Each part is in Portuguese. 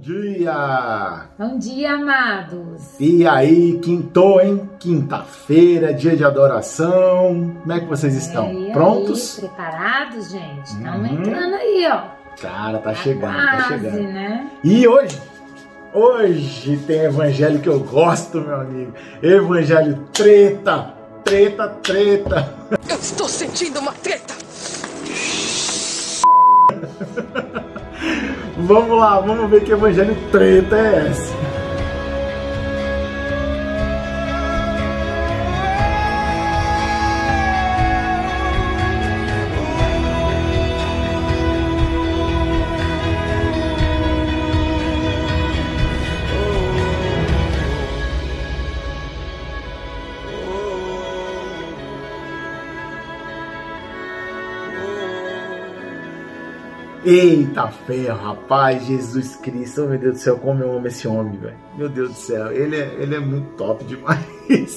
dia! Bom dia, amados! E aí, quintou, hein? Quinta-feira, dia de adoração. Como é que vocês estão? E aí, Prontos? preparados, gente? Estamos Uhum. entrando aí, ó. Cara, tá chegando, Quase, tá chegando. né? E hoje, hoje tem evangelho que eu gosto, meu amigo. Evangelho treta, treta, treta. Eu estou sentindo uma treta. Vamos lá, vamos ver que evangelho treta é esse. Eita ferro, rapaz, Jesus Cristo, oh, meu Deus do céu, como eu amo esse homem, velho. Meu Deus do céu, ele é, ele é muito top demais.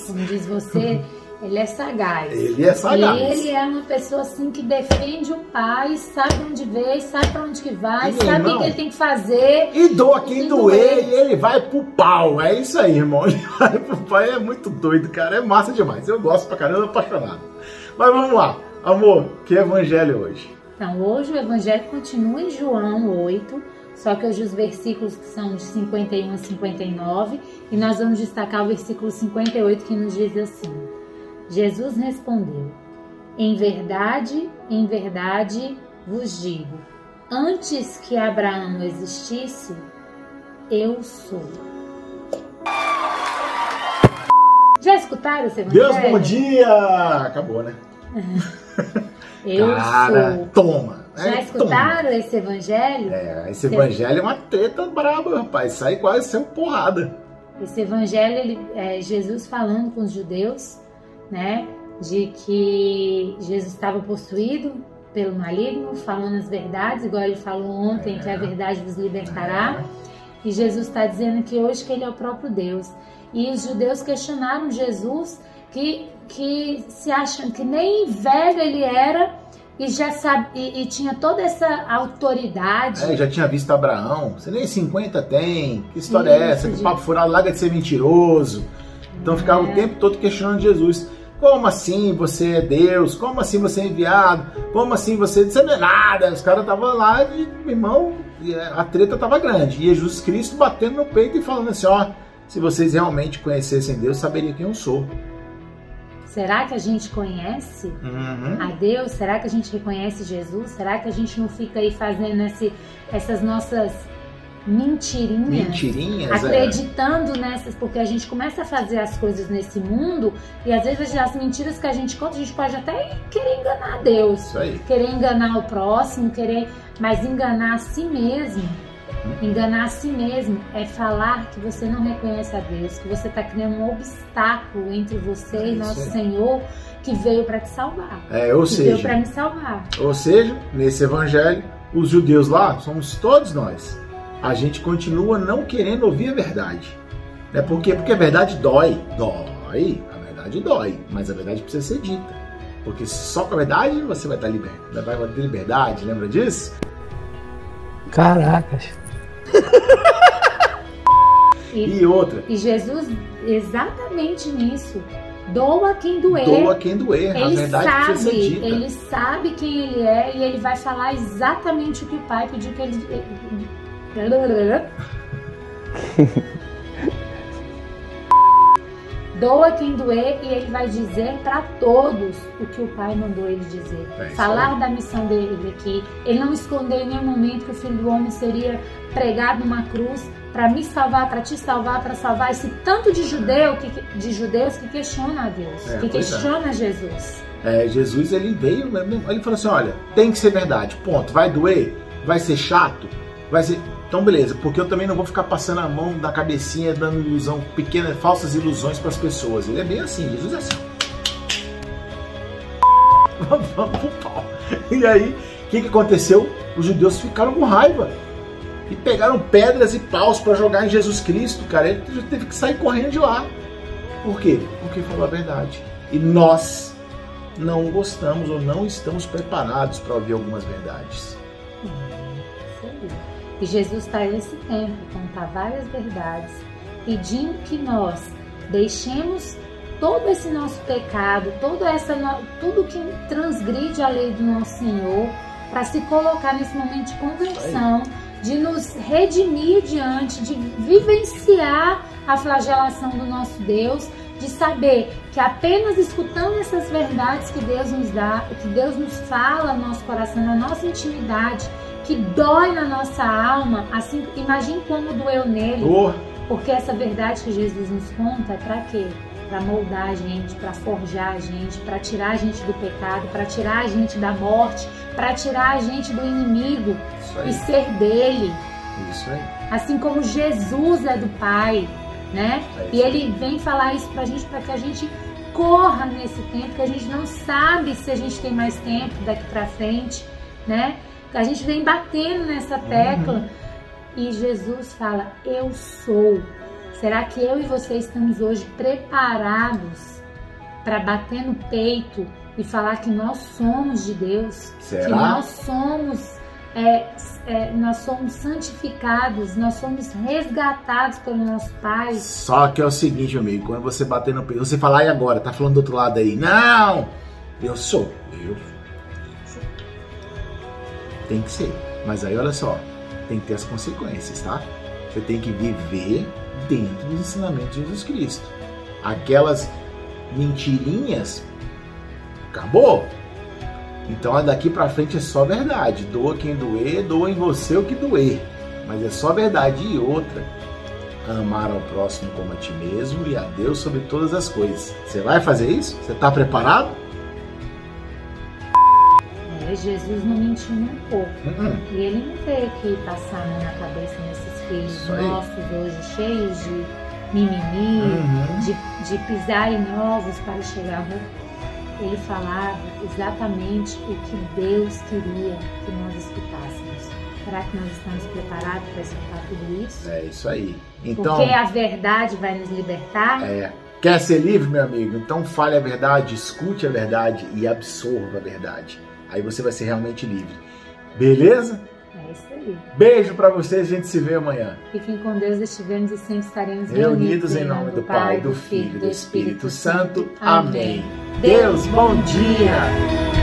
Como diz você, ele é sagaz. Ele é sagaz. Ele é uma pessoa assim que defende o pai, sabe pra onde veio, sabe pra onde que vai, E, sabe o que ele tem que fazer. E doa quem doer, doer. e ele vai pro pau. É isso aí, irmão. Ele vai pro pau, é muito doido, cara. É massa demais. Eu gosto pra caramba, apaixonado. Mas vamos lá, amor, que evangelho hoje? Então, hoje o evangelho continua em João 8, só que hoje os versículos são de 51 a 59, e nós vamos destacar o versículo 58 que nos diz assim: Jesus respondeu: Em verdade, em verdade vos digo, antes que Abraão existisse, eu sou. Já escutaram esse evangelho? Deus, bom dia! Acabou, né? Eu cara, sou. toma. Já É, escutaram esse evangelho? toma. É, esse evangelho é uma treta braba, rapaz. Sai quase sendo porrada. Esse evangelho, ele, é Jesus falando com os judeus, né, de que Jesus estava possuído pelo maligno, falando as verdades, igual ele falou ontem, que a verdade vos libertará. E Jesus está dizendo que hoje que ele é o próprio Deus. E os judeus questionaram Jesus que, que se acham que nem velho ele era e já sabe e, e tinha toda essa autoridade. É, já tinha visto Abraão. Você nem 50 tem. Que história é essa? Isso, Que de- papo furado, larga de ser mentiroso. Então ficava É. o tempo todo questionando Jesus. Como assim você é Deus? Como assim você é enviado? Como assim você, você não é nada? Os caras estavam lá e, irmão, e a treta estava grande. E Jesus Cristo batendo no peito e falando assim: ó, se vocês realmente conhecessem Deus, saberiam quem eu sou. Será que a gente conhece Uhum. a Deus? Será que a gente reconhece Jesus? Será que a gente não fica aí fazendo esse- essas nossas mentirinhas? Mentirinhas, é. Acreditando nessas, porque a gente começa a fazer as coisas nesse mundo e às vezes as mentiras que a gente conta, a gente pode até querer enganar Deus, Isso aí. querer enganar o próximo, querer, mas enganar a si mesmo. Enganar a si mesmo é falar que você não reconhece a Deus, que você está criando um obstáculo entre você É e nosso aí. Senhor que veio para te salvar. É, ou que veio seja, para me salvar. Ou seja, nesse evangelho, os judeus lá somos todos nós. A gente continua não querendo ouvir a verdade. Né? Por quê? Porque a verdade dói. Dói. A verdade dói. Mas a verdade precisa ser dita. Porque só com a verdade você vai estar liberto. Vai ter liberdade, lembra disso? Caracas. E, E outra, e Jesus, exatamente nisso, doa quem doer. doa quem doer. A Ele verdade precisa ser sabe, dita. ele sabe quem ele é e ele vai falar exatamente o que o pai pediu que ele. Doa quem doer e ele vai dizer para todos o que o pai mandou ele dizer. É Falar da missão dele aqui. Ele não escondeu em nenhum momento que o filho do homem seria pregado numa cruz para me salvar, para te salvar, para salvar esse tanto de judeu que, de judeus que questiona a Deus, É, que é. questiona Jesus. É, Jesus ele veio, ele falou assim: olha, tem que ser verdade, ponto. Vai doer, vai ser chato, vai ser. Então, beleza, porque eu também não vou ficar passando a mão na cabecinha, dando ilusão, pequenas, falsas ilusões para as pessoas. Ele é bem assim, Jesus é assim. Vamos pro pau. E aí, o que, que aconteceu? Os judeus ficaram com raiva e pegaram pedras e paus para jogar em Jesus Cristo, cara. Ele teve que sair correndo de lá. Por quê? Porque falou a verdade. E nós não gostamos ou não estamos preparados para ouvir algumas verdades. E Jesus está esse tempo contar várias verdades, pedindo que nós deixemos todo esse nosso pecado, todo essa, tudo que transgride a lei do nosso Senhor, para se colocar nesse momento de conversão, de nos redimir diante, de vivenciar a flagelação do nosso Deus, de saber que apenas escutando essas verdades que Deus nos dá, que Deus nos fala no nosso coração, na nossa intimidade, que dói na nossa alma, assim, imagine como doeu nele. Oh. Porque essa verdade que Jesus nos conta é para quê? Para moldar a gente, para forjar a gente, para tirar a gente do pecado, para tirar a gente da morte, para tirar a gente do inimigo e ser dele. Isso aí. Assim como Jesus é do Pai, né? É e ele vem falar isso pra gente para que a gente corra nesse tempo, que a gente não sabe se a gente tem mais tempo daqui para frente, né? A gente vem batendo nessa tecla uhum. e Jesus fala: Eu sou. Será que eu e você estamos hoje preparados para bater no peito e falar que nós somos de Deus? Será? Que nós somos é, é, nós somos santificados, nós somos resgatados pelo nosso Pai. Só que é o seguinte, amigo, quando você bater no peito, você falar, e agora? Tá falando do outro lado aí? Não! Eu sou. Eu sou. Tem que ser. Mas aí, olha só, tem que ter as consequências, tá? Você tem que viver dentro dos ensinamentos de Jesus Cristo. Aquelas mentirinhas, acabou. Então daqui para frente é só verdade. Doa quem doer, doa em você o que doer. Mas é só verdade. E outra, amar ao próximo como a ti mesmo e a Deus sobre todas as coisas. Você vai fazer isso? Você está preparado? É, Jesus não mentiu nem um pouco. Uhum. E ele não veio aqui passar na cabeça nesses filhos nossos hoje, cheios de mimimi, uhum. de, de pisar em ovos para chegar ele falava exatamente o que Deus queria que nós escutássemos. Será que nós estamos preparados para escutar tudo isso? É isso aí. Então, Porque a verdade vai nos libertar. É. Quer ser livre, meu amigo? Então fale a verdade, escute a verdade e absorva a verdade. Aí você vai ser realmente livre. Beleza? É isso aí. Beijo para vocês, a gente se vê amanhã. Fiquem com Deus, estivemos e sempre estaremos reunidos, em nome do Pai, do Filho e do Espírito Santo. Amém. Deus, bom dia.